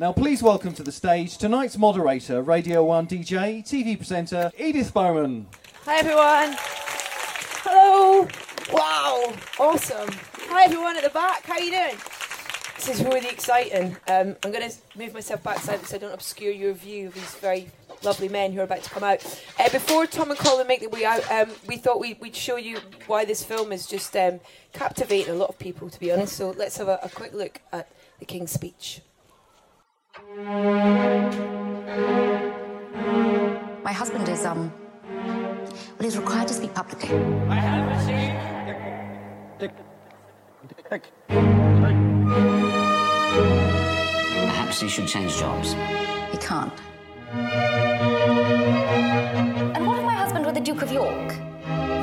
Now, please welcome to the stage tonight's moderator, Radio 1 DJ, TV presenter, Edith Bowman. Hi everyone. Hello. Wow. Awesome. Hi everyone at the back. How are you doing? This is really exciting. Um, I'm going to move myself back slightly so I don't obscure your view of these very lovely men who are about to come out. Uh, before Tom and Colin make their way out, um, we thought we, would show you why this film is just um, captivating a lot of people, to be honest. So let's have a, a quick look at the King's speech. My husband is, um, well, he's required to speak publicly. I have received Perhaps he should change jobs. He can't. And what of my husband with the Duke of York?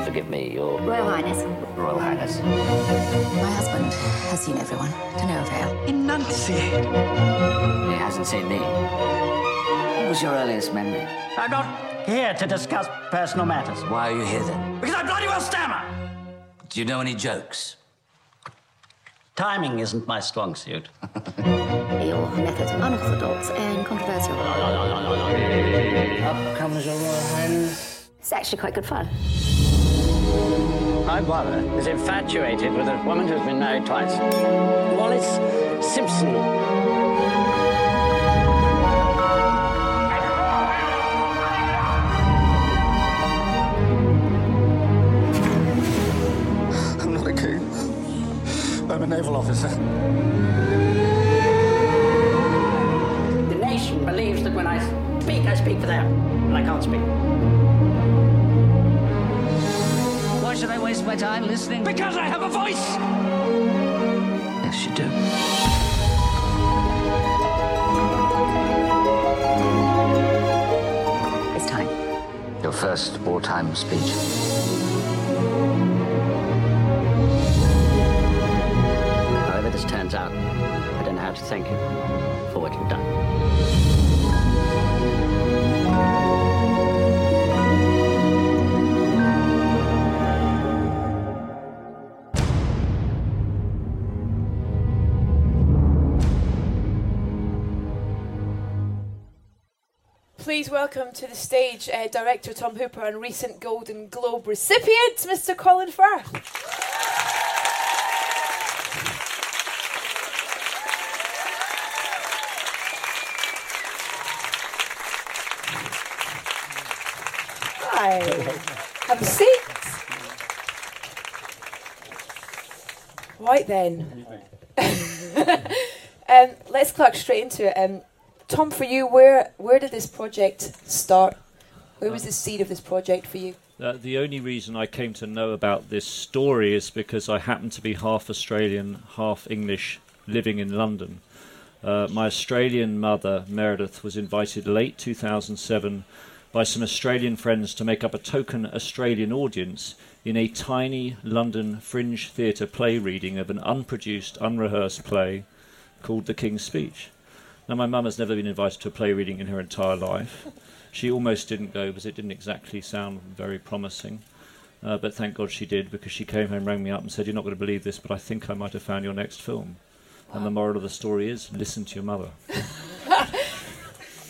Forgive me, Your Royal Highness. Royal Highness. My husband has seen everyone, to no avail. enunciate. He hasn't seen me. What was your earliest memory? I'm not here to discuss personal matters. Why are you here then? Because I bloody well stammer. Do you know any jokes? Timing isn't my strong suit. Your methods are unorthodox and controversial. Up comes your Royal Highness. It's actually quite good fun. My brother is infatuated with a woman who's been married twice. Wallis Simpson. First wartime speech. However this turns out, I don't know how to thank you welcome to the stage uh, director Tom Hooper and recent Golden Globe recipient, Mr. Colin Firth. Hi. Have a seat. Right then. um, let's crack straight into it. Um, Tom, for you, where where did this project start? Where was the seed of this project for you? Uh, the only reason I came to know about this story is because I happen to be half Australian, half English, living in London. Uh, my Australian mother, Meredith, was invited late 2007 by some Australian friends to make up a token Australian audience in a tiny London fringe theatre play reading of an unproduced, unrehearsed play called The King's Speech. Now, my mum has never been invited to a play reading in her entire life. She almost didn't go because it didn't exactly sound very promising. Uh, but thank God she did because she came home, rang me up, and said, You're not going to believe this, but I think I might have found your next film. And the moral of the story is listen to your mother.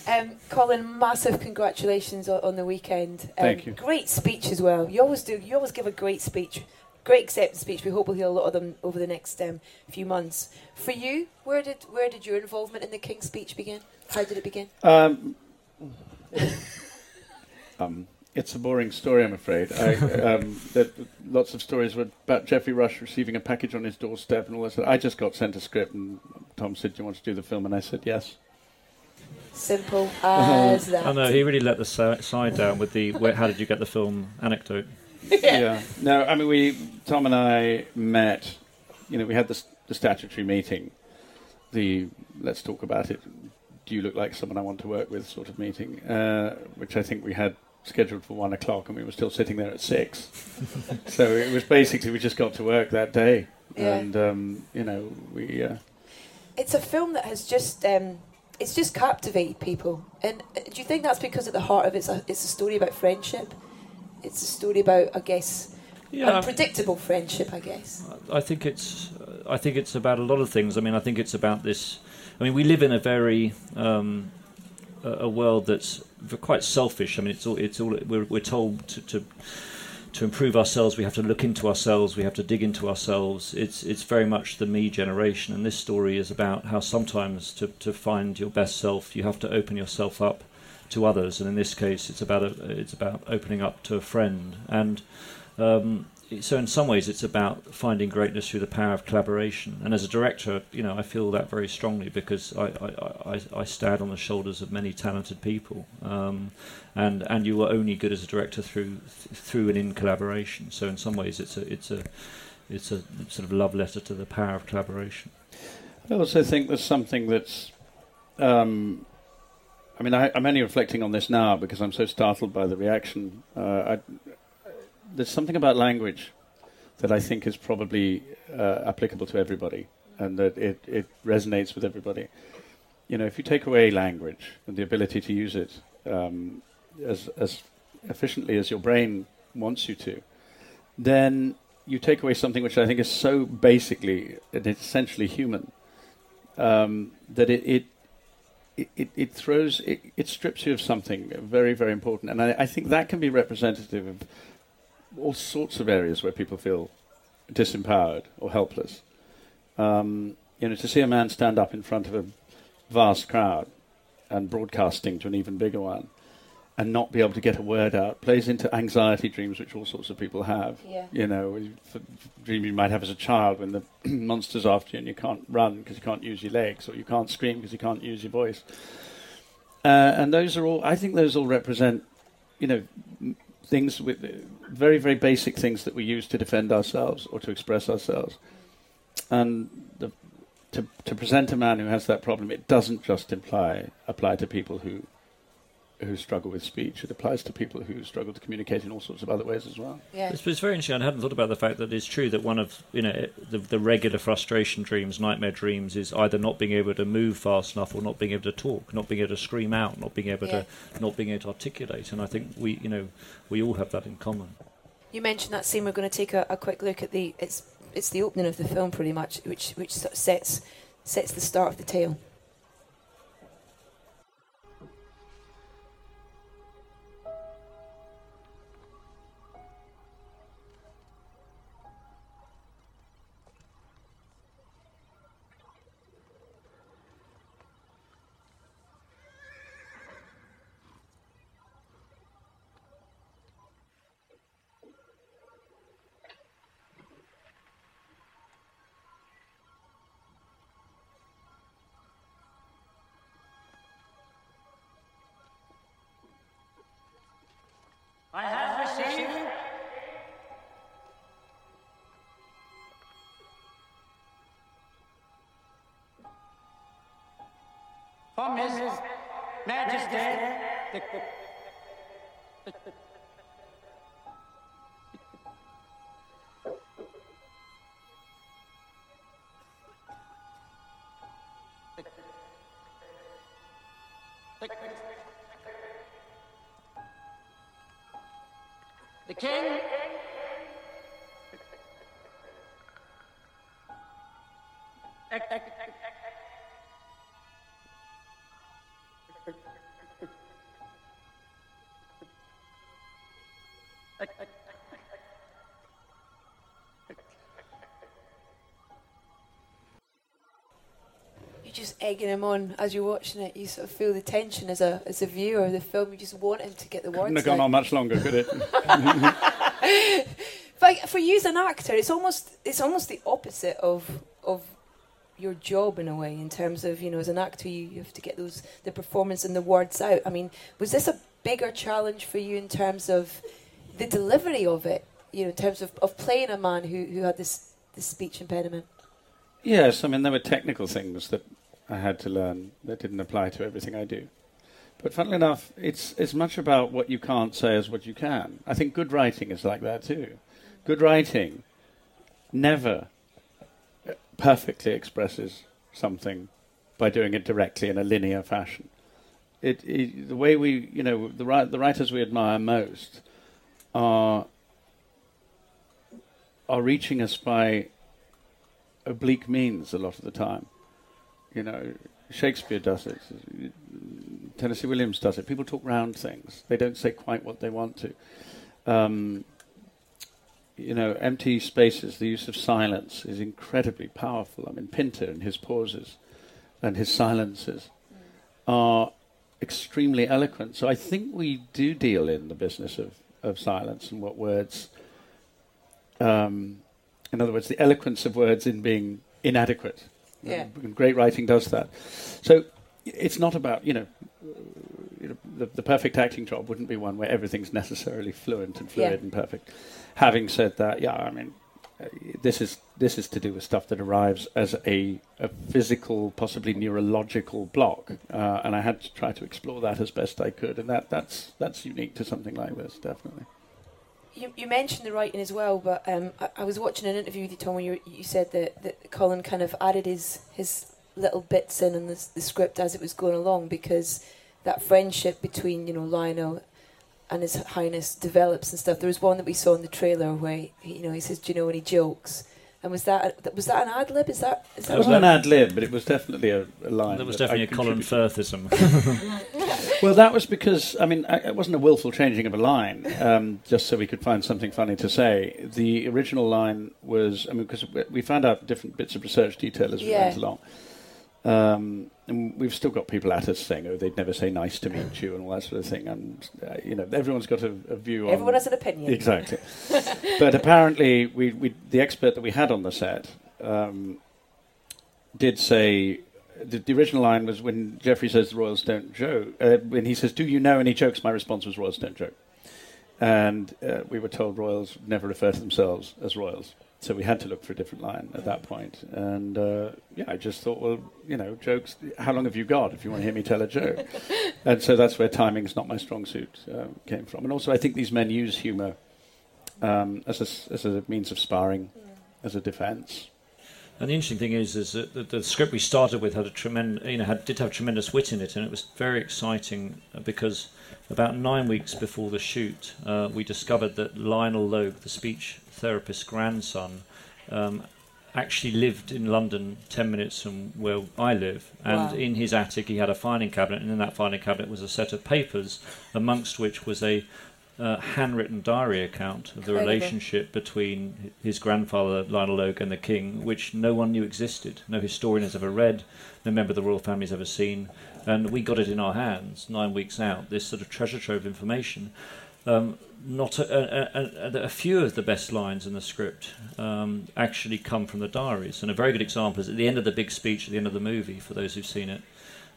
Um, Colin, massive congratulations on, on the weekend. Um, Thank you. Great speech as well. You always do. You always give a great speech, great acceptance speech. We hope we'll hear a lot of them over the next um, few months. For you, where did where did your involvement in the King's speech begin? How did it begin? Um, um, it's a boring story, I'm afraid. I, um, there, lots of stories were about Geoffrey Rush receiving a package on his doorstep and all this. I just got sent a script, and Tom said, "Do you want to do the film?" And I said, "Yes." Simple as that. Oh no, he really let the side down with the where, how did you get the film anecdote. Yeah. No, I mean, we Tom and I met. You know, we had this, the statutory meeting. The let's talk about it. Do you look like someone I want to work with? Sort of meeting, uh, which I think we had scheduled for one o'clock, and we were still sitting there at six. so it was basically we just got to work that day, Yeah. and um, you know we. Uh, It's a film that has just um, it's just captivated people. And uh, do you think that's because at the heart of it's a it's a story about friendship? It's a story about, I guess, Yeah, unpredictable friendship. I guess. I think it's I think it's about a lot of things. I mean, I think it's about this I mean, we live in a very um, a, world that's quite selfish. I mean, it's all it's all we're, we're told to, to to improve ourselves, we have to look into ourselves, we have to dig into ourselves. It's it's very much the me generation, and this story is about how sometimes to, to find your best self, you have to open yourself up to others, and in this case, it's about a, it's about opening up to a friend, and um, so in some ways, it's about finding greatness through the power of collaboration. And as a director, you know, I feel that very strongly because I, I, I, I stand on the shoulders of many talented people, um, and and you are only good as a director through through and in collaboration. So in some ways, it's a it's a it's a sort of love letter to the power of collaboration. I also think there's something that's. Um, I mean, I, am only reflecting on this now because I'm so startled by the reaction. Uh, I, there's something about language that I think is probably uh, applicable to everybody, and that it, it resonates with everybody. You know, if you take away language and the ability to use it um, as as efficiently as your brain wants you to, then you take away something which I think is so basically and essentially human um, that it, it it, it, throws it, it, strips you of something very very important and I, I, think that can be representative of all sorts of areas where people feel disempowered or helpless. Um, you know, to see a man stand up in front of a vast crowd and broadcasting to an even bigger one and not be able to get a word out plays into anxiety dreams which all sorts of people have. Yeah. You know, a dream you might have as a child when the monster's after you and you can't run because you can't use your legs or you can't scream because you can't use your voice. Uh, and those are all, I think those all represent, you know, things with very very basic things that we use to defend ourselves or to express ourselves. And the, to to present a man who has that problem, it doesn't just imply apply to people who who struggle with speech. It applies to people who struggle to communicate in all sorts of other ways as well. Yeah. It's, it's very interesting. I hadn't thought about the fact that it's true that one of you know the, the regular frustration dreams, nightmare dreams, is either not being able to move fast enough or not being able to talk, not being able to scream out, not being able Yeah. to not being able to articulate. And I think we you know we all have that in common. You mentioned that scene. We're going to take a, a quick look at the. It's it's the opening of the film, pretty much, which which sort of sets sets the start of the tale. His Majesty. The, the, the, the King just egging him on as you're watching it. You sort of feel the tension as a as a viewer of the film. You just want him to get the words Couldn't have gone out. on much longer, could it? But for you as an actor, it's almost it's almost the opposite of of your job in a way. In terms of you know, as an actor, you, you have to get those the performance and the words out. I mean, was this a bigger challenge for you in terms of the delivery of it? You know, in terms of, of playing a man who, who had this this speech impediment. Yes, I mean there were technical things that I had to learn that didn't apply to everything I do. But funnily enough, it's as much about what you can't say as what you can. I think good writing is like that too. Good writing never perfectly expresses something by doing it directly in a linear fashion. It, it the way we, you know, the the writers we admire most are are reaching us by oblique means a lot of the time. You know, Shakespeare does it. Tennessee Williams does it. People talk round things. They don't say quite what they want to. Um, you know, empty spaces, the use of silence is incredibly powerful. I mean, Pinter and his pauses and his silences are extremely eloquent. So I think we do deal in the business of, of silence and what words, um, in other words, the eloquence of words in being inadequate. Yeah. And great writing does that. So it's not about, you know, you know the, the perfect acting job wouldn't be one where everything's necessarily fluent and fluid Yeah. and perfect. Having said that, yeah, I mean, uh, this is this is to do with stuff that arrives as a, a physical, possibly neurological block, uh, and I had to try to explore that as best I could, and that that's that's unique to something like this, definitely. You, you mentioned the writing as well, but um, I, I was watching an interview with you, Tom, where you, you said that, that Colin kind of added his his little bits in on the, the script as it was going along because that friendship between you know Lionel and His Highness develops and stuff. There was one that we saw in the trailer where he, you know he says, "Do you know any jokes?" And was that was that an ad lib? Is that is It that wasn't an ad lib, but it was definitely a, a line. There was that definitely a Colin. Firthism. Well, that was because I mean I, it wasn't a willful changing of a line, um, just so we could find something funny to say. The original line was I mean because we found out different bits of research detail as we Yeah. went along, um, and we've still got people at us saying, "Oh, they'd never say nice to meet you" and all that sort of thing. And uh, you know, everyone's got a, a view on Everyone has an opinion. Exactly. but apparently, we, we, the expert that we had on the set um, did say the, the original line was when Geoffrey says the royals don't joke. Uh, when he says, "Do you know any jokes?" My response was, "Royals don't joke," and uh, we were told royals never refer to themselves as royals. So we had to look for a different line at that point. And uh, yeah, I just thought, well, you know, jokes. How long have you got if you want to hear me tell a joke? and so that's where timing's not my strong suit um, came from. And also, I think these men use humour um, as, a, s- as a means of sparring, as a defence. And the interesting thing is, is that the, the script we started with had a tremendous, you know, had, did have tremendous wit in it, and it was very exciting uh, because about nine weeks before the shoot, uh, we discovered that Lionel Logue, the speech therapist's grandson, um, actually lived in London, ten minutes from where I live, and Wow. in his attic he had a filing cabinet, and in that filing cabinet was a set of papers, amongst which was a uh, handwritten diary account of the Incredible. relationship between his grandfather Lionel Logue and the king, which no one knew existed. No historian has ever read, no member of the royal family has ever seen, and we got it in our hands nine weeks out. This sort of treasure trove of information. Um, not a, a, a, a few of the best lines in the script um, actually come from the diaries, and a very good example is at the end of the big speech at the end of the movie. For those who've seen it,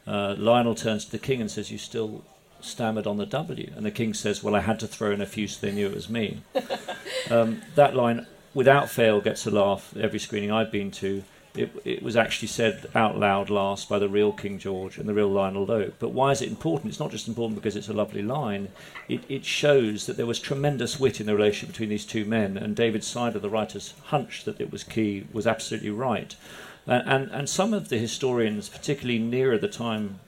uh, Lionel turns to the king and says, "You still." Stammered on the W, and the king says, "Well, I had to throw in a few so they knew it was me." um, that line, without fail, gets a laugh every screening I've been to. It, it was actually said out loud last by the real King George and the real Lionel Logue. But why is it important? It's not just important because it's a lovely line. It, it shows that there was tremendous wit in the relationship between these two men, and David Seidler, the writer's hunch that it was key, was absolutely right. And, and some of the historians, particularly nearer the time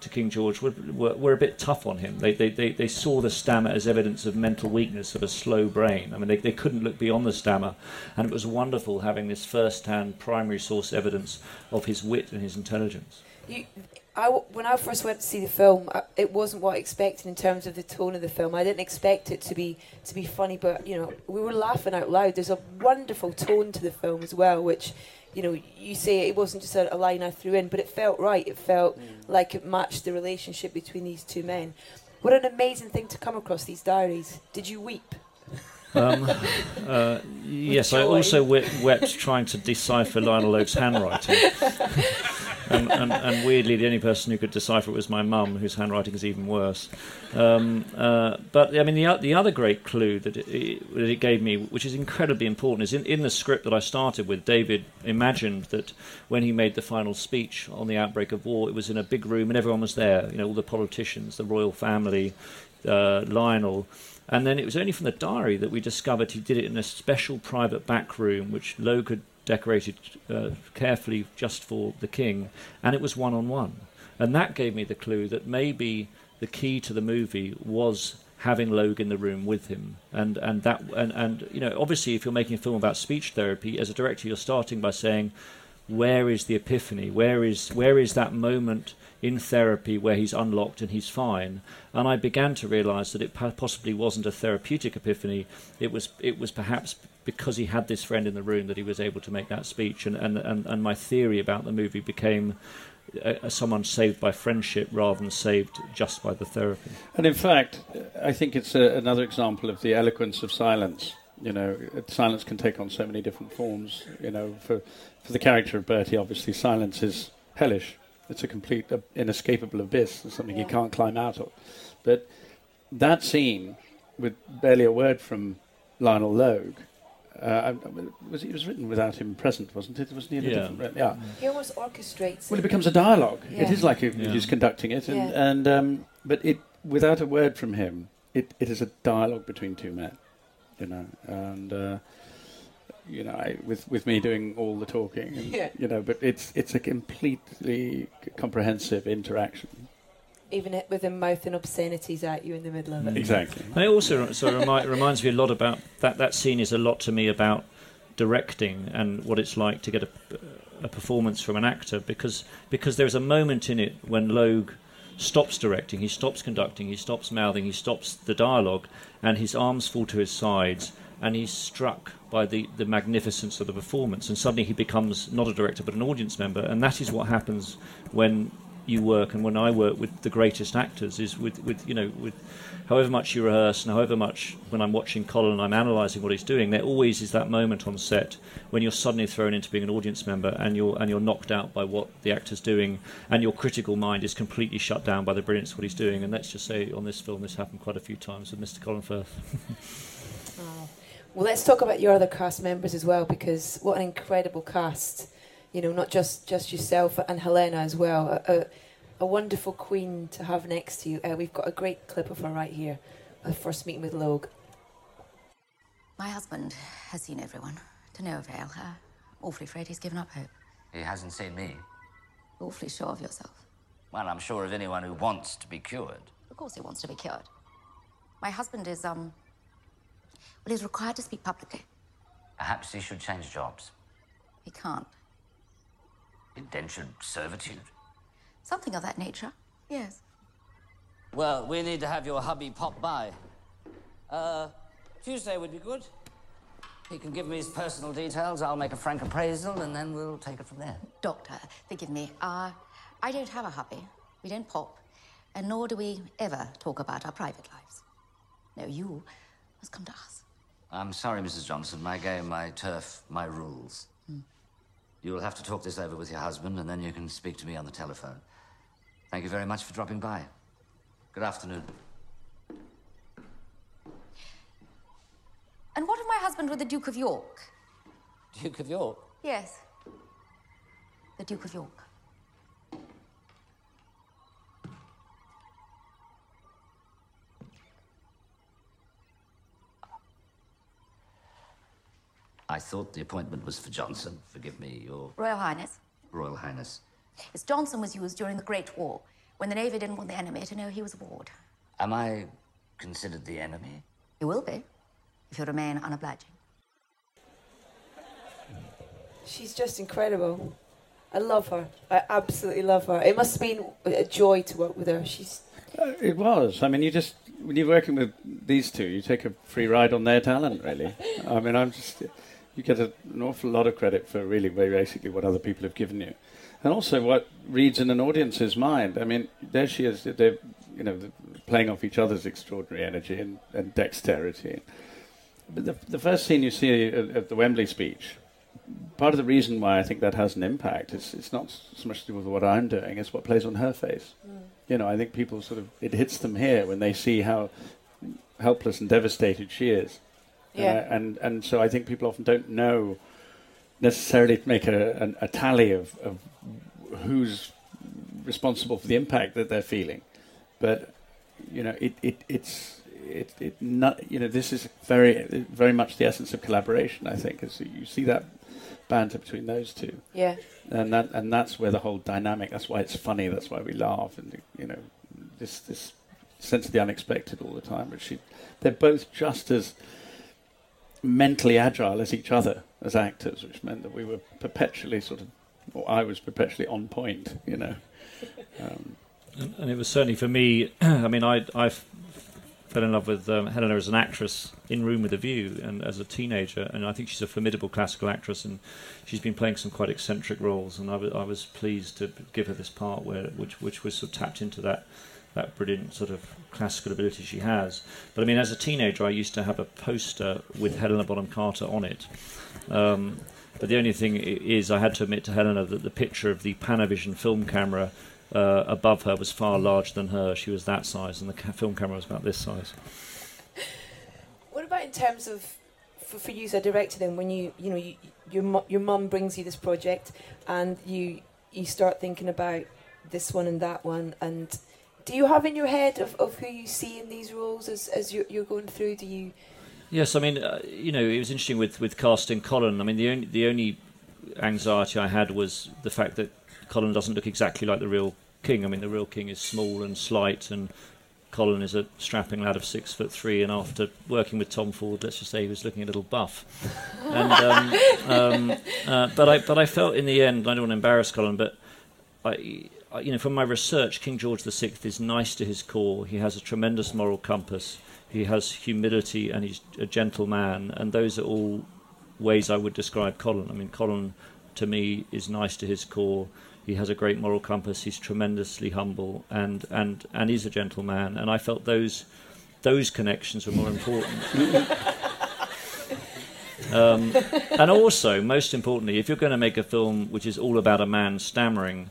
to King George were, were, were a bit tough on him. They, they, they, they saw the stammer as evidence of mental weakness, of a slow brain. I mean, they, they couldn't look beyond the stammer. And it was wonderful having this first hand primary source evidence of his wit and his intelligence. You, I when I first went to see the film, it wasn't what I expected in terms of the tone of the film. I didn't expect it to be to be funny, but you know, we were laughing out loud. There's a wonderful tone to the film as well, which you know, you say it wasn't just a, a line I threw in, but it felt right. It felt mm. like it matched the relationship between these two men. What an amazing thing to come across these diaries. Did you weep? Um, uh, yes, I also we- wept trying to decipher Lionel Logue's handwriting. and, and, and weirdly, the only person who could decipher it was my mum, whose handwriting is even worse. Um, uh, but I mean, the, the other great clue that it, it, that it gave me, which is incredibly important, is in, in the script that I started with. David imagined that when he made the final speech on the outbreak of war, it was in a big room and everyone was there. You know, all the politicians, the royal family, uh, Lionel. And then it was only from the diary that we discovered he did it in a special private back room, which Logue had decorated uh, carefully just for the king, and it was one on one. And that gave me the clue that maybe the key to the movie was having Logue in the room with him. And, and that and, and you know, obviously if you're making a film about speech therapy, as a director you're starting by saying where is the epiphany? Where is where is that moment in therapy where he's unlocked and he's fine? And I began to realise that it possibly wasn't a therapeutic epiphany. It was it was perhaps because he had this friend in the room that he was able to make that speech. And and and, and my theory about the movie became. Uh, someone saved by friendship rather than saved just by the therapy. And in fact, I think it's a, another example of the eloquence of silence. You know, silence can take on so many different forms. You know, for for the character of Bertie, obviously, silence is hellish. It's a complete uh, inescapable abyss. It's something yeah. you can't climb out of. But that scene, with barely a word from Lionel Logue, uh, was it was written without him present, wasn't it? Wasn't he? yeah. yeah. He almost orchestrates. Well, it becomes a dialogue. Yeah. It is like he, yeah. he's conducting it, and, yeah. and um, but it without a word from him, it, it is a dialogue between two men, you know, and. Uh, you know, I, with with me doing all the talking, and, yeah. you know, but it's it's a completely comprehensive interaction. Even it, with him mouthing obscenities at you in the middle of it. Mm. Exactly. And it also so remi- reminds me a lot about that. That scene is a lot to me about directing and what it's like to get a, a performance from an actor because because there's a moment in it when Logue stops directing, he stops conducting, he stops mouthing, he stops the dialogue, and his arms fall to his sides and he's struck by the, the magnificence of the performance, and suddenly he becomes not a director but an audience member, and that is what happens when you work and when I work with the greatest actors is with, with you know with however much you rehearse and however much when I'm watching Colin and I'm analysing what he's doing, there always is that moment on set when you're suddenly thrown into being an audience member and you're and you're knocked out by what the actor's doing and your critical mind is completely shut down by the brilliance of what he's doing. And let's just say on this film this happened quite a few times with Mr. Colin Firth. oh. Well, let's talk about your other cast members as well, because what an incredible cast. You know, not just, just yourself and Helena as well. A, a, a wonderful queen to have next to you. Uh, we've got a great clip of her right here. Our first meeting with Logue. My husband has seen everyone, to no avail. Uh, awfully afraid he's given up hope. He hasn't seen me. Awfully sure of yourself. Well, I'm sure of anyone who wants to be cured. Of course he wants to be cured. My husband is, um, well, he's required to speak publicly. Perhaps he should change jobs. He can't. Indentured servitude? Something of that nature, yes. Well, we need to have your hubby pop by. Uh, Tuesday would be good. He can give me his personal details, I'll make a frank appraisal, and then we'll take it from there. Doctor, forgive me. Uh, I don't have a hubby. We don't pop. And nor do we ever talk about our private lives. No, you must come to us. I'm sorry, Mrs. Johnson. My game, my turf, my rules. Hmm. You will have to talk this over with your husband, and then you can speak to me on the telephone. Thank you very much for dropping by. Good afternoon. And what of my husband with the Duke of York? Duke of York? Yes. The Duke of York. I thought the appointment was for Johnson. Forgive me, your... Royal Highness. Royal Highness. Yes, Johnson was used during the Great War, when the Navy didn't want the enemy to know he was aboard. Am I considered the enemy? You will be, if you remain unobliging. She's just incredible. I love her. I absolutely love her. It must have been a joy to work with her. She's. Uh, it was. I mean, you just when you're working with these two, you take a free ride on their talent. Really. I mean, I'm just you get a, an awful lot of credit for really basically what other people have given you, and also what reads in an audience's mind. I mean, there she is. They're you know playing off each other's extraordinary energy and, and dexterity. But the, the first scene you see of the Wembley speech, part of the reason why I think that has an impact is it's not so much to do with what I'm doing; it's what plays on her face. Mm. You know, I think people sort of it hits them here when they see how helpless and devastated she is yeah. Uh, and and so I think people often don't know necessarily to make a, a, a tally of, of who's responsible for the impact that they're feeling, but you know it, it it's it, it not you know this is very very much the essence of collaboration. I think as you see that banter between those two. Yeah. And that and that's where the whole dynamic. That's why it's funny. That's why we laugh. And you know, this this sense of the unexpected all the time. But she, they're both just as mentally agile as each other as actors, which meant that we were perpetually sort of or I was perpetually on point. You know. Um, and, and, it was certainly for me. I mean, I I fell in love with um, Helena as an actress in Room with a View, and as a teenager, and I think she's a formidable classical actress, and she's been playing some quite eccentric roles, and I, w- I was pleased to give her this part where which which was sort of tapped into that that brilliant sort of classical ability she has. But I mean, as a teenager, I used to have a poster with Helena Bonham Carter on it. Um, but the only thing is, I had to admit to Helena that the picture of the Panavision film camera uh, above her was far larger than her. She was that size, and the ca- film camera was about this size. What about in terms of for, for you as a director? Then, when you you know you, your mu- your mum brings you this project, and you you start thinking about this one and that one, and do you have in your head of, of who you see in these roles as as you're, you're going through? Do you? Yes, I mean, uh, you know, it was interesting with, with casting Colin. I mean, the only the only anxiety I had was the fact that Colin doesn't look exactly like the real king. I mean, the real king is small and slight, and Colin is a strapping lad of six foot three. And after working with Tom Ford, let's just say he was looking a little buff. And um, um, uh, but I but I felt in the end, I don't want to embarrass Colin, but I. You know, from my research, King George VI is nice to his core. He has a tremendous moral compass. He has humility, and he's a gentle man. And those are all ways I would describe Colin. I mean, Colin to me is nice to his core. He has a great moral compass. He's tremendously humble and and and he's a gentle man. And I felt those those connections were more important. um, and also, most importantly, if you're going to make a film which is all about a man stammering,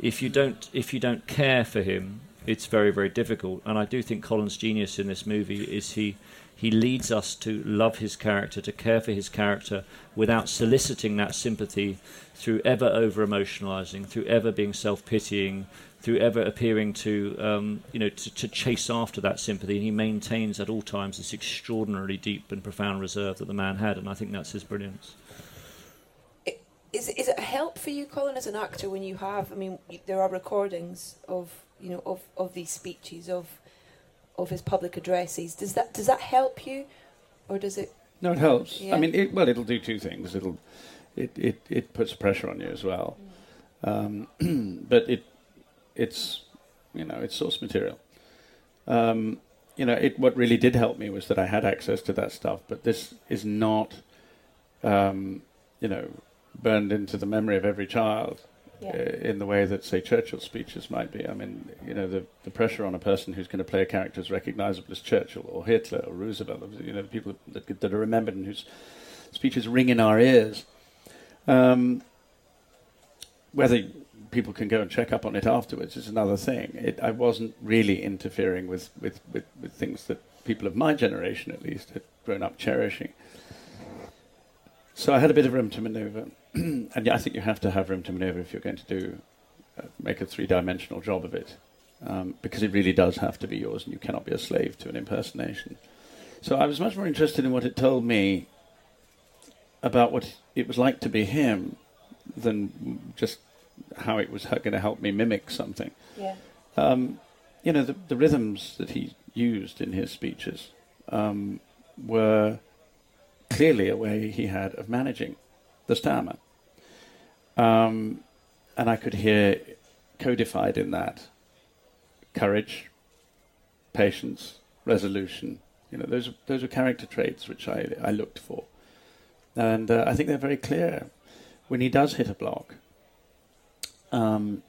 if you don't if you don't care for him, it's very very difficult. And I do think Colin's genius in this movie is he he leads us to love his character, to care for his character, without soliciting that sympathy through ever over emotionalizing, through ever being self pitying, through ever appearing to, um, you know, to, to, chase after that sympathy. And he maintains at all times this extraordinarily deep and profound reserve that the man had, and I think that's his brilliance. Is, is it a help for you, Colin, as an actor, when you have? I mean, there are recordings of you know of, of these speeches of of his public addresses. Does that does that help you, or does it? No, it helps. Yeah. I mean, it, well, it'll do two things. It'll it, it, it puts pressure on you as well, mm. um, but it it's you know it's source material. Um, you know, it what really did help me was that I had access to that stuff. But this is not, um, you know, burned into the memory of every child yeah. uh, in the way that, say, Churchill's speeches might be. I mean, you know, the, the pressure on a person who's going to play a character as recognizable as Churchill or Hitler or Roosevelt, you know, the people that, that are remembered and whose speeches ring in our ears. Um, whether people can go and check up on it afterwards is another thing. It, I wasn't really interfering with, with, with, with things that people of my generation, at least, had grown up cherishing. So I had a bit of room to maneuver. and I think you have to have room to maneuver if you're going to do uh, make a three-dimensional job of it, um, because it really does have to be yours, and you cannot be a slave to an impersonation. So I was much more interested in what it told me about what it was like to be him than just how it was going to help me mimic something. Yeah. Um, you know, the, the, rhythms that he used in his speeches um, were clearly a way he had of managing the stammer. Um, and I could hear codified in that courage, patience, resolution. You know, those those are character traits which I I looked for, and uh, I think they're very clear. When he does hit a block, um,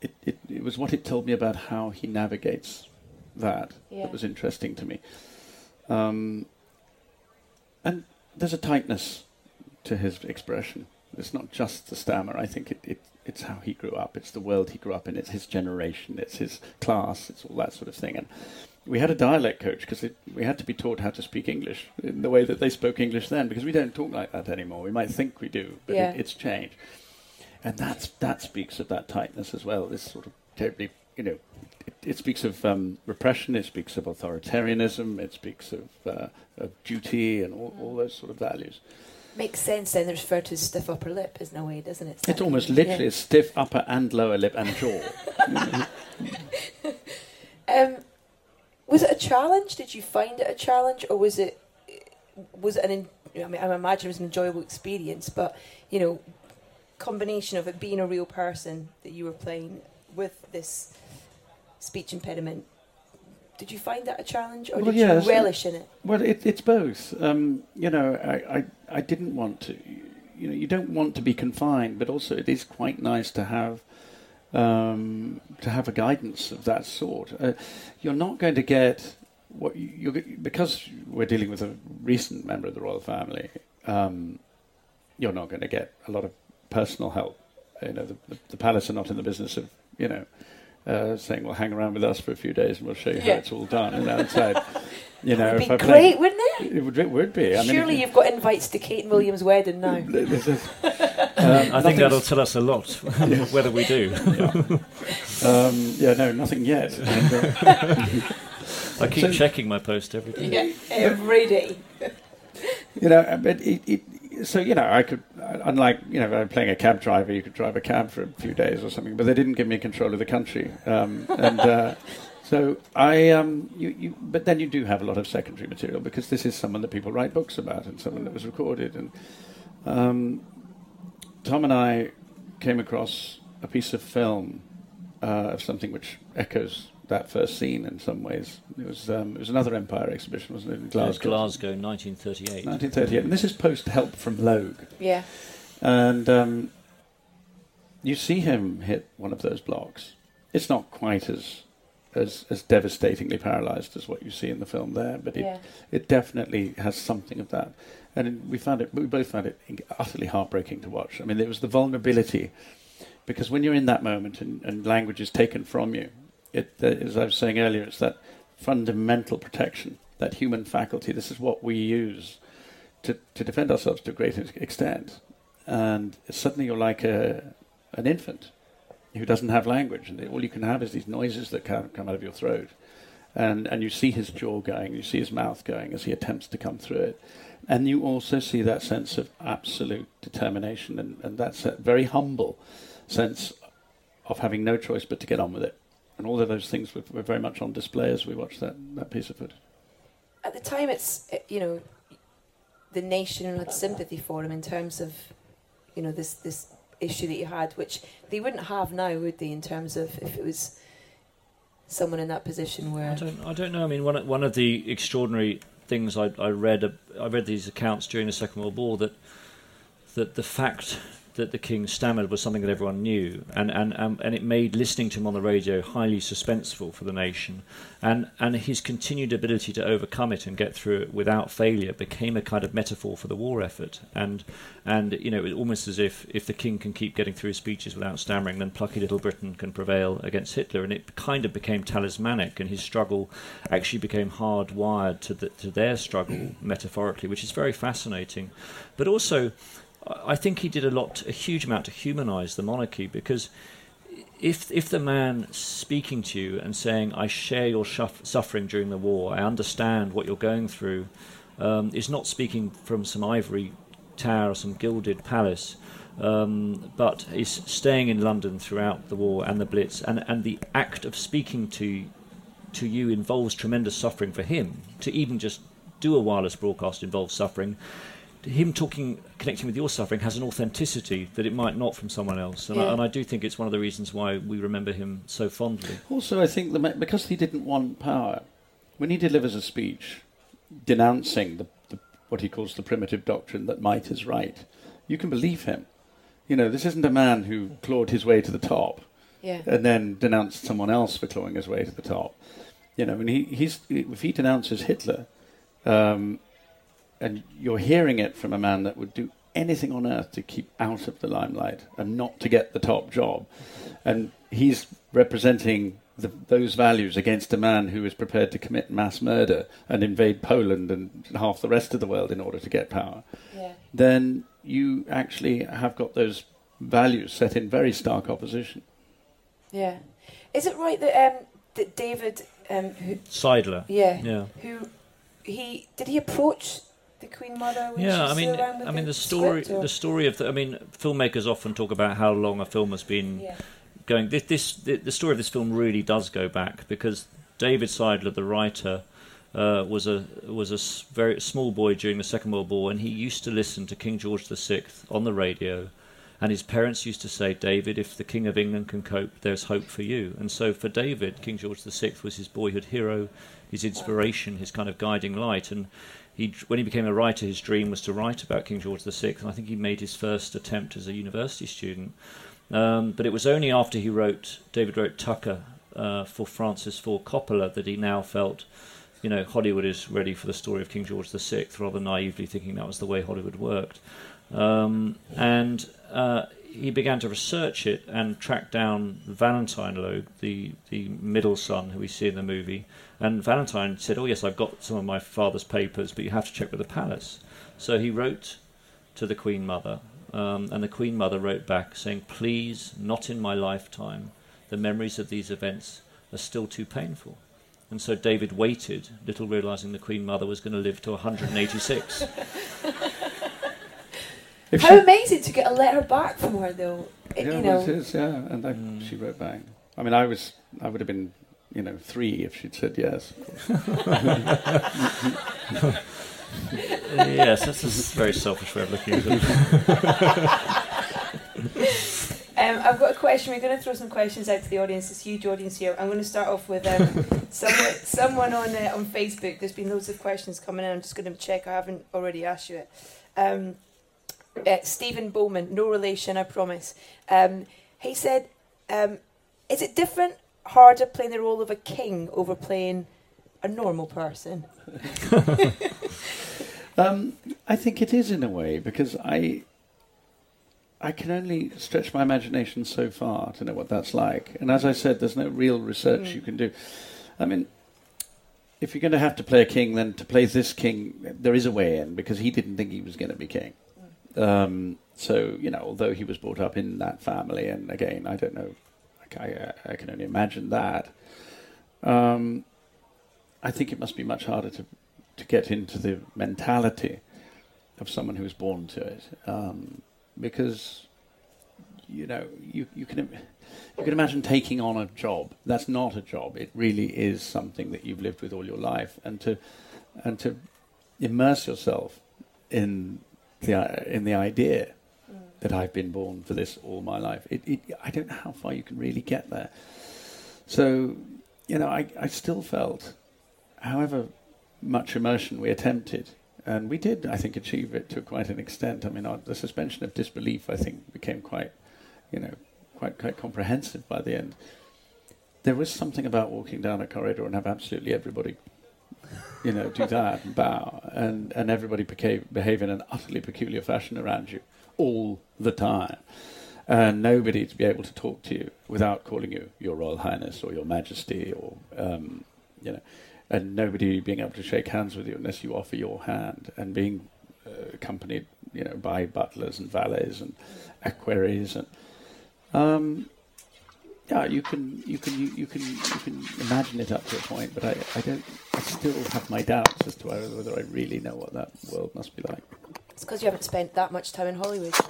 it, it it was what it told me about how he navigates that yeah. that was interesting to me. Um, and there's a tightness to his expression. It's not just the stammer. I think it, it, it's how he grew up. It's the world he grew up in. It's his generation. It's his class. It's all that sort of thing. And we had a dialect coach because we had to be taught how to speak English in the way that they spoke English then because we don't talk like that anymore. We might think we do, but yeah. it, it's changed. And that's that speaks of that tightness as well. This sort of terribly, you know, it, it speaks of um, repression. It speaks of authoritarianism. It speaks of, uh, of duty and all, all those sort of values makes sense then. It's referred to as stiff upper lip, isn't a way, doesn't it? It's, it's almost literally yeah. a stiff upper and lower lip and jaw. um, was it a challenge? Did you find it a challenge, or was it was it an? I mean, I imagine it was an enjoyable experience, but you know, combination of it being a real person that you were playing with this speech impediment. Did you find that a challenge, or Well, did yes. you relish in it? Well, it, it's both. Um, you know, I, I, I didn't want to. You know, you don't want to be confined, but also it is quite nice to have um, to have a guidance of that sort. Uh, you're not going to get what you, you're because we're dealing with a recent member of the royal family. Um, you're not going to get a lot of personal help. You know, the, the, the palace are not in the business of you know. Uh, saying, "Well, hang around with us for a few days, and we'll show you Yeah. how it's all done." And outside, you know, It'd if be I great, play, wouldn't it? it would, it would be. I Surely it- you've got invites to Kate and William's wedding now. this is- I think that'll tell us a lot whether we do. um, yeah, no, nothing yet. Uh, I keep So- checking my post every day. Yeah, every day. you know, but it, it, so you know, I could, unlike you know, I'm playing a cab driver, you could drive a cab for a few days or something, but they didn't give me control of the country, um, and uh, so I, um, you, you, but then you do have a lot of secondary material because this is someone that people write books about and someone that was recorded, and um, Tom and I came across a piece of film uh, of something which echoes that first scene in some ways. It was um, it was another Empire exhibition, wasn't it, in Glasgow? Glasgow, 1938. 1938. And this is post help from Logue. Yeah. And um, you see him hit one of those blocks. It's not quite as as, as devastatingly paralysed as what you see in the film there, but it, Yeah. it definitely has something of that. And we found it, we both found it utterly heartbreaking to watch. I mean, it was the vulnerability, because when you're in that moment and, and language is taken from you, it, uh, as I was saying earlier, it's that fundamental protection, that human faculty. This is what we use to, to defend ourselves to a great extent. And suddenly you're like a, an infant who doesn't have language, and all you can have is these noises that come, come out of your throat. And, and you see his jaw going, you see his mouth going as he attempts to come through it. And you also see that sense of absolute determination and, and that very humble sense of having no choice but to get on with it. And all of those things were, were very much on display as we watched that, that piece of footage. At the time, it's you know, the nation had sympathy for him in terms of, you know, this this issue that you had, which they wouldn't have now, would they? In terms of if it was someone in that position where I don't, I don't know. I mean, one of, one of the extraordinary things I, I read, I read these accounts during the Second World War that that the fact that the king stammered was something that everyone knew, and and um, and it made listening to him on the radio highly suspenseful for the nation, and and his continued ability to overcome it and get through it without failure became a kind of metaphor for the war effort, and and you know it almost as if if the king can keep getting through his speeches without stammering, then plucky little Britain can prevail against Hitler, and it kind of became talismanic, and his struggle actually became hardwired to the, to their struggle metaphorically, which is very fascinating, but also. I think he did a lot, a huge amount to humanise the monarchy because if if the man speaking to you and saying, "I share your shuff- suffering during the war, I understand what you're going through," um, is not speaking from some ivory tower or some gilded palace, um, but is staying in London throughout the war and the Blitz, and and the act of speaking to to you involves tremendous suffering for him. To even just do a wireless broadcast involves suffering him talking, connecting with your suffering has an authenticity that it might not from someone else, and, I, and I do think it's one of the reasons why we remember him so fondly. Also, I think the, because he didn't want power, when he delivers a speech denouncing the, the, what he calls the primitive doctrine that might is right, you can believe him. You know, this isn't a man who clawed his way to the top yeah and then denounced someone else for clawing his way to the top. You know, and he, he's if he denounces Hitler, um, and you're hearing it from a man that would do anything on earth to keep out of the limelight and not to get the top job, and he's representing the, those values against a man who is prepared to commit mass murder and invade Poland and half the rest of the world in order to get power yeah then you actually have got those values set in very stark opposition. yeah. Is it right that um that David um who Seidler. yeah Yeah. who he did he approach the Queen Mother Yeah, I mean, I mean, the, the story, script, the story of the. I mean, filmmakers often talk about how long a film has been yeah going. This, this, the, the story of this film really does go back because David Seidler, the writer, uh, was a was a very small boy during the Second World War, and he used to listen to King George VI on the radio, And his parents used to say, David, if the King of England can cope, there's hope for you. And so for David, King George VI was his boyhood hero, his inspiration, his kind of guiding light. And he, when he became a writer, his dream was to write about King George VI. And I think he made his first attempt as a university student. Um, but it was only after he wrote, David wrote Tucker uh, for Francis Ford Coppola that he now felt, you know, Hollywood is ready for the story of King George VI, rather naively thinking that was the way Hollywood worked. Um, and uh, he began to research it and track down Valentine Logue, the, the middle son who we see in the movie. And Valentine said, Oh, yes, I've got some of my father's papers, but you have to check with the palace. So he wrote to the Queen Mother, um, and the Queen Mother wrote back saying, Please, not in my lifetime. The memories of these events are still too painful. And so David waited, little realizing the Queen Mother was going to live to 186. If How she- amazing to get a letter back from her, though. It- yeah, you know, it is, yeah. And I, she wrote back. I mean, I was, I would have been, you know, three if she'd said yes. yes, that's a very selfish way of looking at it. Um, I've got a question. We're going to throw some questions out to the audience. This huge audience here. I'm going to start off with um, someone, someone on uh, on Facebook. There's been loads of questions coming in. I'm just going to check. I haven't already asked you it. Um, uh, Stephen Bowman, no relation, I promise. Um, he said, um, "Is it different, harder playing the role of a king over playing a normal person?" Um, I think it is in a way because I I can only stretch my imagination so far to know what that's like. And as I said, there's no real research Mm. you can do. I mean, if you're going to have to play a king, then to play this king, there is a way in because he didn't think he was going to be king. Um, so you know, although he was brought up in that family, and again, I don't know, I, I, can only imagine that. Um, I think it must be much harder to to get into the mentality of someone who was born to it, um, because you know you you can you can imagine taking on a job that's not a job. It really is something that you've lived with all your life, and to and to immerse yourself in the in the idea that I've been born for this all my life. It, it, I don't know how far you can really get there. So, you know, I, I still felt, however much immersion we attempted, and we did, I think, achieve it to quite an extent. I mean, our, the suspension of disbelief, I think, became quite, you know, quite quite comprehensive by the end. There was something about walking down a corridor and have absolutely everybody, you know, do that and bow, and and everybody behave, behave in an utterly peculiar fashion around you all the time and nobody to be able to talk to you without calling you Your Royal Highness or Your Majesty or um, you know, and nobody being able to shake hands with you unless you offer your hand, and being uh, accompanied you know by butlers and valets and equerries and um, yeah, you can you can you, you can you can imagine it up to a point, but I, I don't I still have my doubts as to whether, whether I really know what that world must be like. It's because you haven't spent that much time in Hollywood.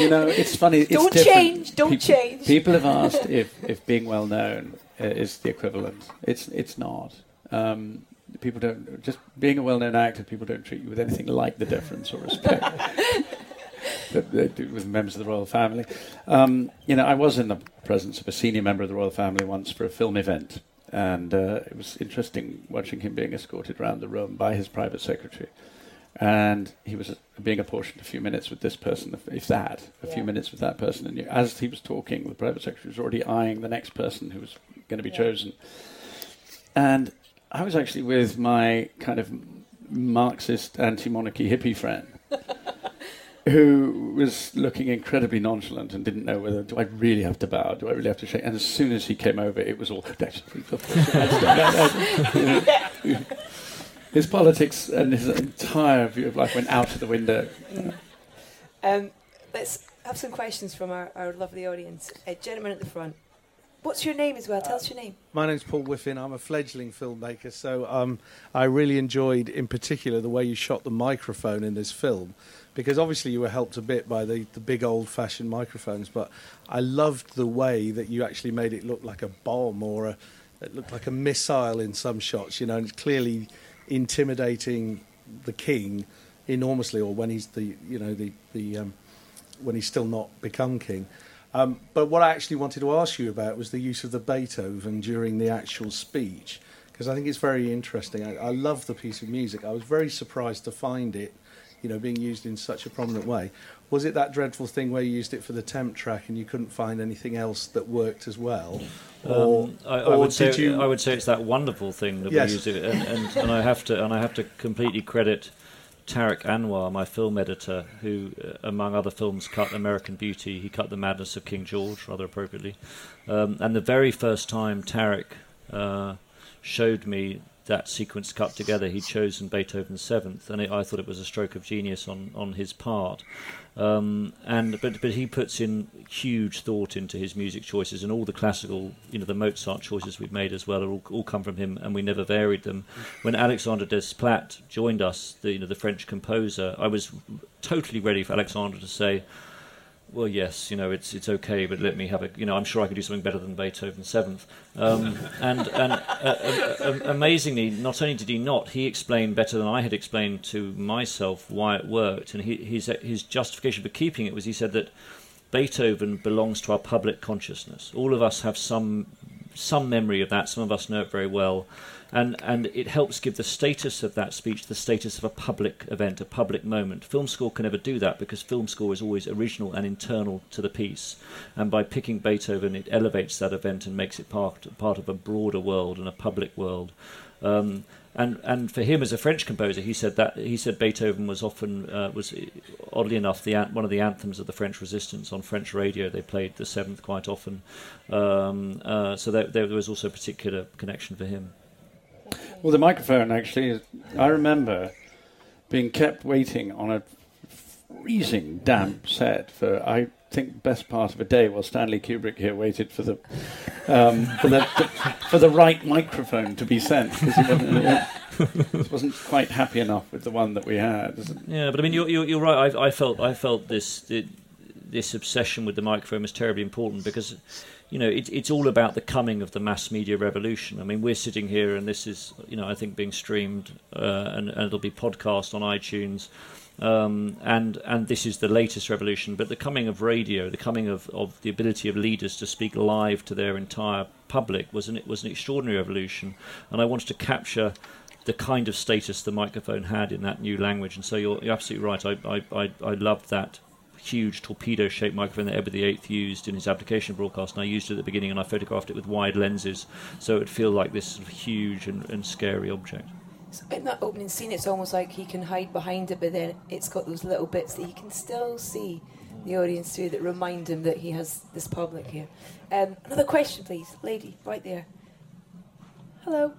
You know, it's funny. It's Don't different. change, don't people, change. People have asked if, if being well known uh, is the equivalent. It's it's not. Um, people don't just being a well known actor. People don't treat you with anything like the deference or respect that they do with members of the royal family. Um, you know, I was in the presence of a senior member of the royal family once for a film event, and uh, it was interesting watching him being escorted around the room by his private secretary and he was being apportioned a few minutes with this person, if, that, a few minutes with that person. And as he was talking, the private secretary was already eyeing the next person who was going to be Yeah. chosen. And I was actually with my kind of Marxist anti-monarchy hippie friend. Who was looking incredibly nonchalant and didn't know whether do I really have to bow? Do I really have to shake? And as soon as he came over, it was all. his politics and his entire view of life went out of the window. Um, let's have some questions from our, our lovely audience. A gentleman at the front. What's your name as well? Tell us your name. My name's Paul Whiffin. I'm a fledgling filmmaker, so um, I really enjoyed, in particular, the way you shot the microphone in this film, because obviously you were helped a bit by the, the big old-fashioned microphones, but I loved the way that you actually made it look like a bomb or a, it looked like a missile in some shots, you know, and it's clearly intimidating the king enormously, or when he's the, you know, the the um, when he's still not become king. Um, but what I actually wanted to ask you about was the use of the Beethoven during the actual speech, because I think it's very interesting. I, I love the piece of music. I was very surprised to find it, you know, being used in such a prominent way. Was it that dreadful thing where you used it for the temp track and you couldn't find anything else that worked as well? Or, Um, I, I or would say you? I would say it's that wonderful thing that Yes. we use it, and, and, and I have to and I have to completely credit Tariq Anwar, my film editor, who, uh, among other films, cut American Beauty. He cut The Madness of King George, rather appropriately. Um, and the very first time Tarek uh, showed me that sequence cut together, he'd chosen Beethoven's Seventh, and it, I thought it was a stroke of genius on, on his part. Um, and but but he puts in huge thought into his music choices, and all the classical, you know, the Mozart choices we've made as well, all, all come from him, and we never varied them. When Alexandre Desplat joined us, the you know the French composer, I was totally ready for Alexandre to say, well, yes, you know, it's it's okay, but let me have a, you know, I'm sure I could do something better than Beethoven's Seventh. Um, and and uh, uh, uh, amazingly, not only did he not, he explained better than I had explained to myself why it worked, and he, his his justification for keeping it was he said that Beethoven belongs to our public consciousness. All of us have some some memory of that. Some of us know it very well, and and it helps give the status of that speech the status of a public event, a public moment. Film score can never do that because film score is always original and internal to the piece, and by picking Beethoven, it elevates that event and makes it part part of a broader world and a public world. Um, and and for him as a French composer, he said that he said Beethoven was often uh, was oddly enough the one of the anthems of the French Resistance on French radio. They played the seventh quite often, um, uh, so there, there was also a particular connection for him. Well, the microphone actually, I remember being kept waiting on a freezing damp set for I think best part of a day while Stanley Kubrick here waited for the um, for the, the for the right microphone to be sent because wasn't, wasn't quite happy enough with the one that we had. Yeah, but I mean, you're, you're, you're right. I, I felt I felt this it, this obsession with the microphone is terribly important because you know it, it's all about the coming of the mass media revolution. I mean, we're sitting here, and this is you know I think being streamed, uh, and, and it'll be podcast on iTunes. Um, and and this is the latest revolution. But the coming of radio, the coming of, of the ability of leaders to speak live to their entire public was an it was an extraordinary revolution. And I wanted to capture the kind of status the microphone had in that new language. And so you're, you're absolutely right. I I, I, I loved that huge torpedo-shaped microphone that Edward VIII used in his abdication broadcast, and I used it at the beginning, and I photographed it with wide lenses, so it would feel like this sort of huge and, and scary object. So in that opening scene, it's almost like he can hide behind it, but then it's got those little bits that he can still see the audience through that remind him that he has this public here. Um, another question, please, lady, right there. Hello.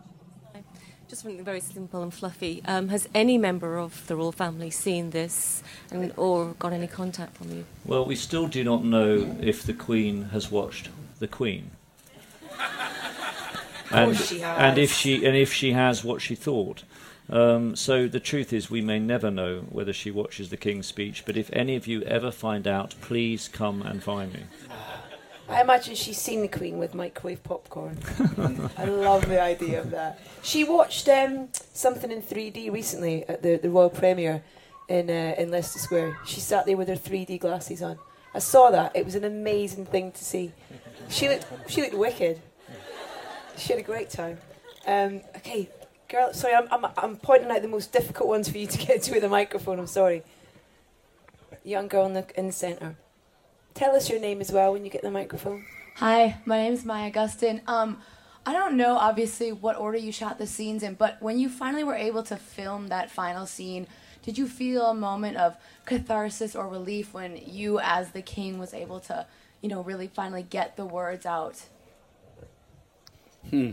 Just something very simple and fluffy. Um, has any member of the royal family seen this and or got any contact from you? Well, we still do not know if the Queen has watched the Queen. And, she has. and if she and if she has, what she thought. Um, so the truth is, we may never know whether she watches the King's speech. But if any of you ever find out, please come and find me. I imagine she's seen the Queen with microwave popcorn. I love the idea of that. She watched um, something in 3D recently at the, the royal premiere in uh, in Leicester Square. She sat there with her 3D glasses on. I saw that. It was an amazing thing to see. She looked she looked wicked. She had a great time. Um, okay, girl. Sorry, I'm, I'm I'm pointing out the most difficult ones for you to get to with a microphone. I'm sorry. Young girl in the in the centre. Tell us your name as well when you get the microphone. Hi, my name is Maya Gustin. Um, I don't know, obviously, what order you shot the scenes in, but when you finally were able to film that final scene, did you feel a moment of catharsis or relief when you, as the king, was able to, you know, really finally get the words out? Hmm.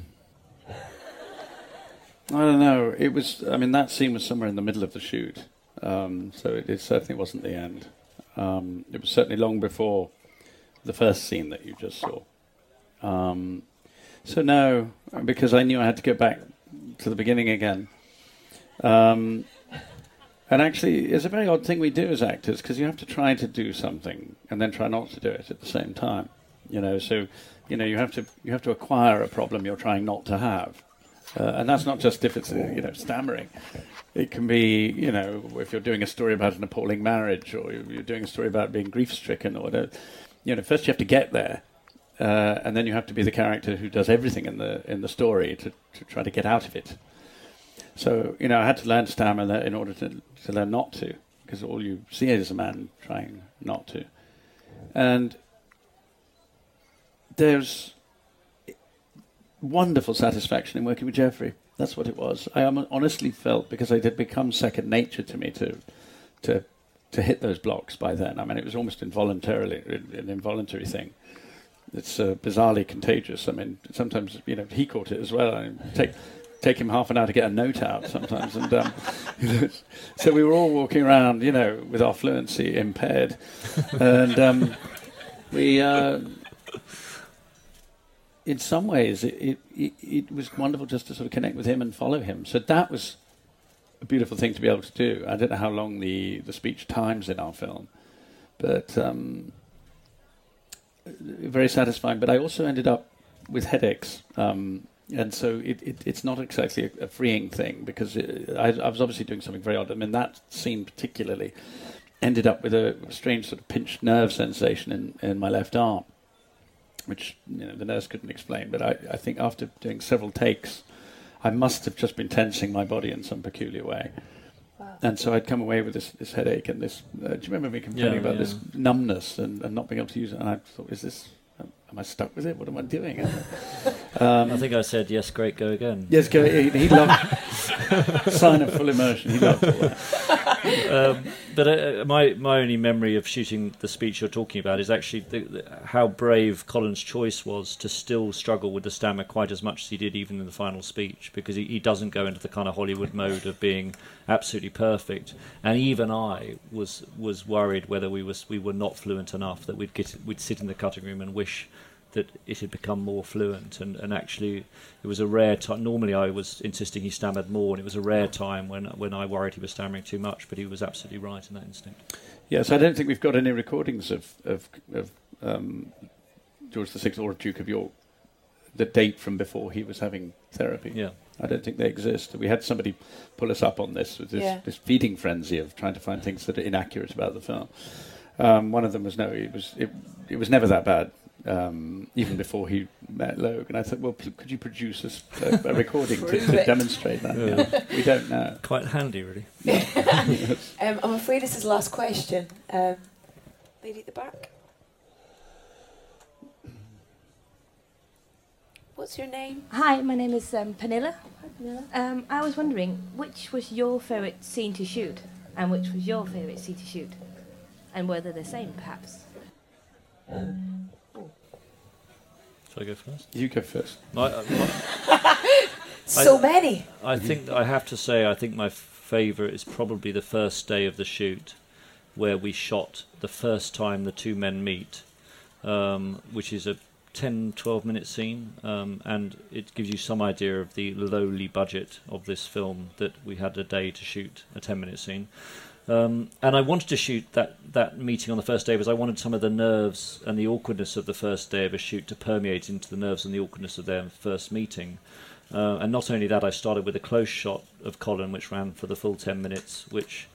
I don't know. It was. I mean, that scene was somewhere in the middle of the shoot, um, so it, it certainly wasn't the end. Um, it was certainly long before the first scene that you just saw. Um, so now, because I knew I had to go back to the beginning again. Um, and actually, it's a very odd thing we do as actors because you have to try to do something and then try not to do it at the same time. You know, so you know you have to you have to acquire a problem you're trying not to have, Uh, and that's not just if it's, uh, you know, stammering. It can be, you know, if you're doing a story about an appalling marriage or you're doing a story about being grief stricken or whatever. You know, first you have to get there. Uh, and then you have to be the character who does everything in the in the story to, to try to get out of it. So you know, I had to learn stammer in order to to learn not to, because all you see is a man trying not to, and there's wonderful satisfaction in working with Geoffrey. That's what it was. I honestly felt because it had become second nature to me to to to hit those blocks by then. I mean, it was almost involuntarily an involuntary thing. It's uh, bizarrely contagious. I mean, sometimes you know he caught it as well. I take take him half an hour to get a note out sometimes, and um, so we were all walking around, you know, with our fluency impaired, and um, we. Uh, in some ways, it, it, it, was wonderful just to sort of connect with him and follow him. So that was a beautiful thing to be able to do. I don't know how long the, the speech times in our film, but um, very satisfying. But I also ended up with headaches. Um, and so it, it, it's not exactly a, a freeing thing because it, I, I was obviously doing something very odd. I mean, that scene particularly ended up with a strange sort of pinched nerve sensation in, in my left arm which you know, the nurse couldn't explain. But I, I think after doing several takes, I must have just been tensing my body in some peculiar way. And so I'd come away with this, this headache and this. Uh, do you remember me complaining Yeah, about yeah. this numbness and, and not being able to use it? And I thought, is this? Am I stuck with it? What am I doing? Um, I think I said yes. Great, go again. Yes, go. He, he loved sign of full immersion. He loved all that. um, but uh, my my only memory of shooting the speech you're talking about is actually the, the, how brave Colin's choice was to still struggle with the stammer quite as much as he did even in the final speech because he, he doesn't go into the kind of Hollywood mode of being absolutely perfect. And even I was was worried whether we was we were not fluent enough that we'd get we'd sit in the cutting room and wish that it had become more fluent and, and actually it was a rare time normally I was insisting he stammered more and it was a rare time when when I worried he was stammering too much but he was absolutely right in that instinct Yes, I don't think we've got any recordings of of, of um, George VI or Duke of York the date from before he was having therapy. Yeah. I don't think they exist. We had somebody pull us up on this with this, Yeah. this feeding frenzy of trying to find things that are inaccurate about the film. Um, one of them was no, it was it, it was never that bad. Um, even before he met Logue, and I thought, well, pl- could you produce us a, a recording to, to demonstrate that? Yeah. Yeah. We don't know. quite handy really Um, I'm afraid this is the last question. Um, lady at the back. What's your name? Hi, my name is um, Panilla. Um, I was wondering, which was your favourite scene to shoot, and which was your favourite scene to shoot, and were they the same, perhaps? Shall I go first? You go first. My, uh, my- So many. I think I have to say I think my favourite is probably the first day of the shoot, where we shot the first time the two men meet, um, which is a 10, 12 minute scene, um, and it gives you some idea of the lowly budget of this film that we had a day to shoot a 10 minute scene. Um, and I wanted to shoot that, that meeting on the first day because I wanted some of the nerves and the awkwardness of the first day of a shoot to permeate into the nerves and the awkwardness of their first meeting. Uh, and not only that, I started with a close shot of Colin, which ran for the full 10 minutes, which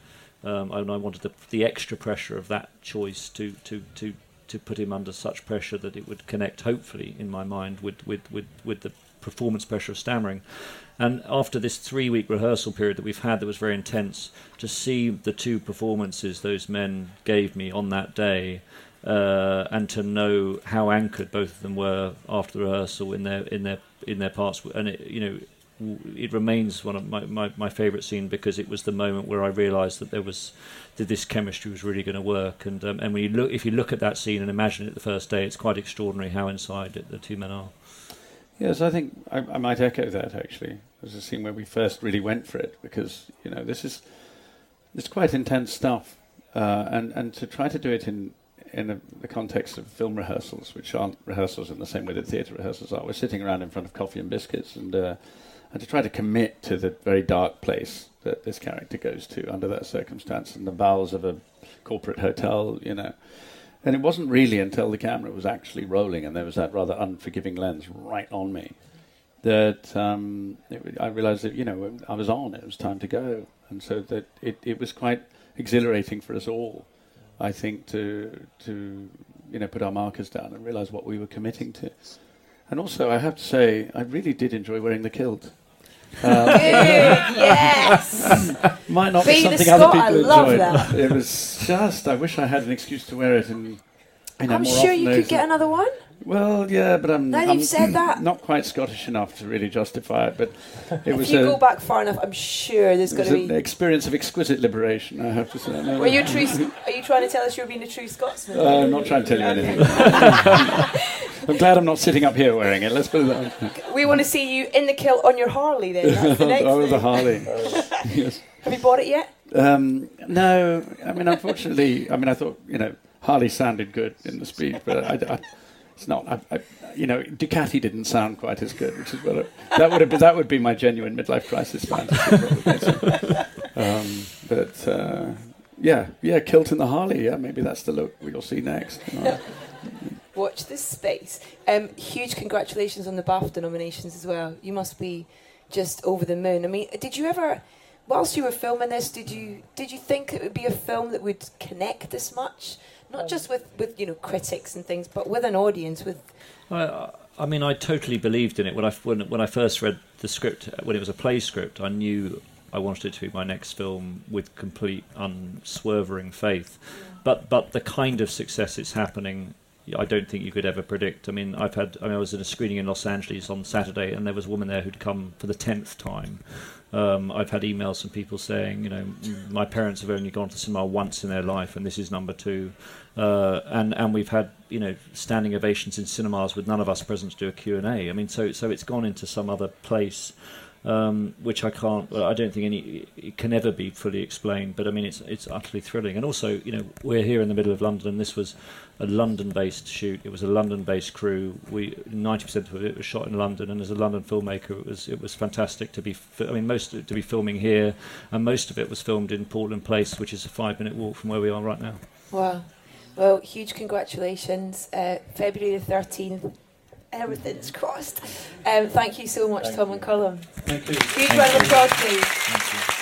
um, and I wanted the, the extra pressure of that choice to, to, to, to put him under such pressure that it would connect, hopefully, in my mind, with, with, with, with the performance pressure of stammering. And after this three week rehearsal period that we've had that was very intense, to see the two performances those men gave me on that day uh, and to know how anchored both of them were after the rehearsal in their in their in their parts, and it, you know, it remains one of my, my, my favourite scene because it was the moment where I realised that there was that this chemistry was really going to work. And um, and when you look, if you look at that scene and imagine it the first day, it's quite extraordinary how inside it the two men are. Yes, I think I, I might echo that. Actually, there's a scene where we first really went for it because you know this is it's quite intense stuff, uh, and and to try to do it in in a, the context of film rehearsals, which aren't rehearsals in the same way that theatre rehearsals are. We're sitting around in front of coffee and biscuits, and uh, and to try to commit to the very dark place that this character goes to under that circumstance, and the bowels of a corporate hotel, you know. And it wasn't really until the camera was actually rolling and there was that rather unforgiving lens right on me that um, it, I realised that you know I was on. It was time to go, and so that it, it was quite exhilarating for us all. I think to to you know put our markers down and realise what we were committing to. And also, I have to say, I really did enjoy wearing the kilt. Um, yes. Might not Be be the something other Scot, I people love enjoyed. that. It was just. I wish I had an excuse to wear it in. You know, I'm more sure you could get another one. Well, yeah, but I'm, Now I'm you've said that. not quite Scottish enough to really justify it. But it If was you a, go back far enough, I'm sure there's going was to an be. experience of exquisite liberation. I have to say. No, Were you a true? Are you trying to tell us you're being a true Scotsman? Uh, I'm not trying to tell you anything. I'm glad I'm not sitting up here wearing it. Let's put it that. We want to see you in the kilt on your Harley. Then that's the next oh, the. Harley. yes. Have you bought it yet? Um, no, I mean, unfortunately, I mean, I thought you know Harley sounded good in the speech, but I, I, it's not. I, I, you know, Ducati didn't sound quite as good, which is what it, that would have been, that would be my genuine midlife crisis fantasy. Um, but uh, yeah, yeah, kilt in the Harley. Yeah, maybe that's the look we'll see next. you know. Watch this space. Um, huge congratulations on the BAFTA nominations as well. You must be just over the moon. I mean, did you ever, whilst you were filming this, did you did you think it would be a film that would connect this much? Not just with, with you know critics and things, but with an audience. With I, I mean, I totally believed in it when I when, when I first read the script. When it was a play script, I knew I wanted it to be my next film with complete unswerving faith. But but the kind of success it's happening, I don't think you could ever predict. I mean, I've had. I mean, I was in a screening in Los Angeles on Saturday, and there was a woman there who'd come for the tenth time. Um, I've had emails from people saying, you know, my parents have only gone to cinema once in their life, and this is number two. Uh, and and we've had, you know, standing ovations in cinemas with none of us present to do a Q and A. I mean, so so it's gone into some other place, um, which I can't. I don't think any it can ever be fully explained. But I mean, it's it's utterly thrilling. And also, you know, we're here in the middle of London. and This was a London-based shoot. It was a London-based crew. We ninety percent of it was shot in London, and as a London filmmaker, it was it was fantastic to be. fi- I mean, most of it to be filming here, and most of it was filmed in Portland Place, which is a five-minute walk from where we are right now. wow, well, huge congratulations. Uh, February the thirteenth. Everything's crossed. Um, thank you so much, Thank Tom you. and Colin. Thank you. Huge Thank round of applause, please.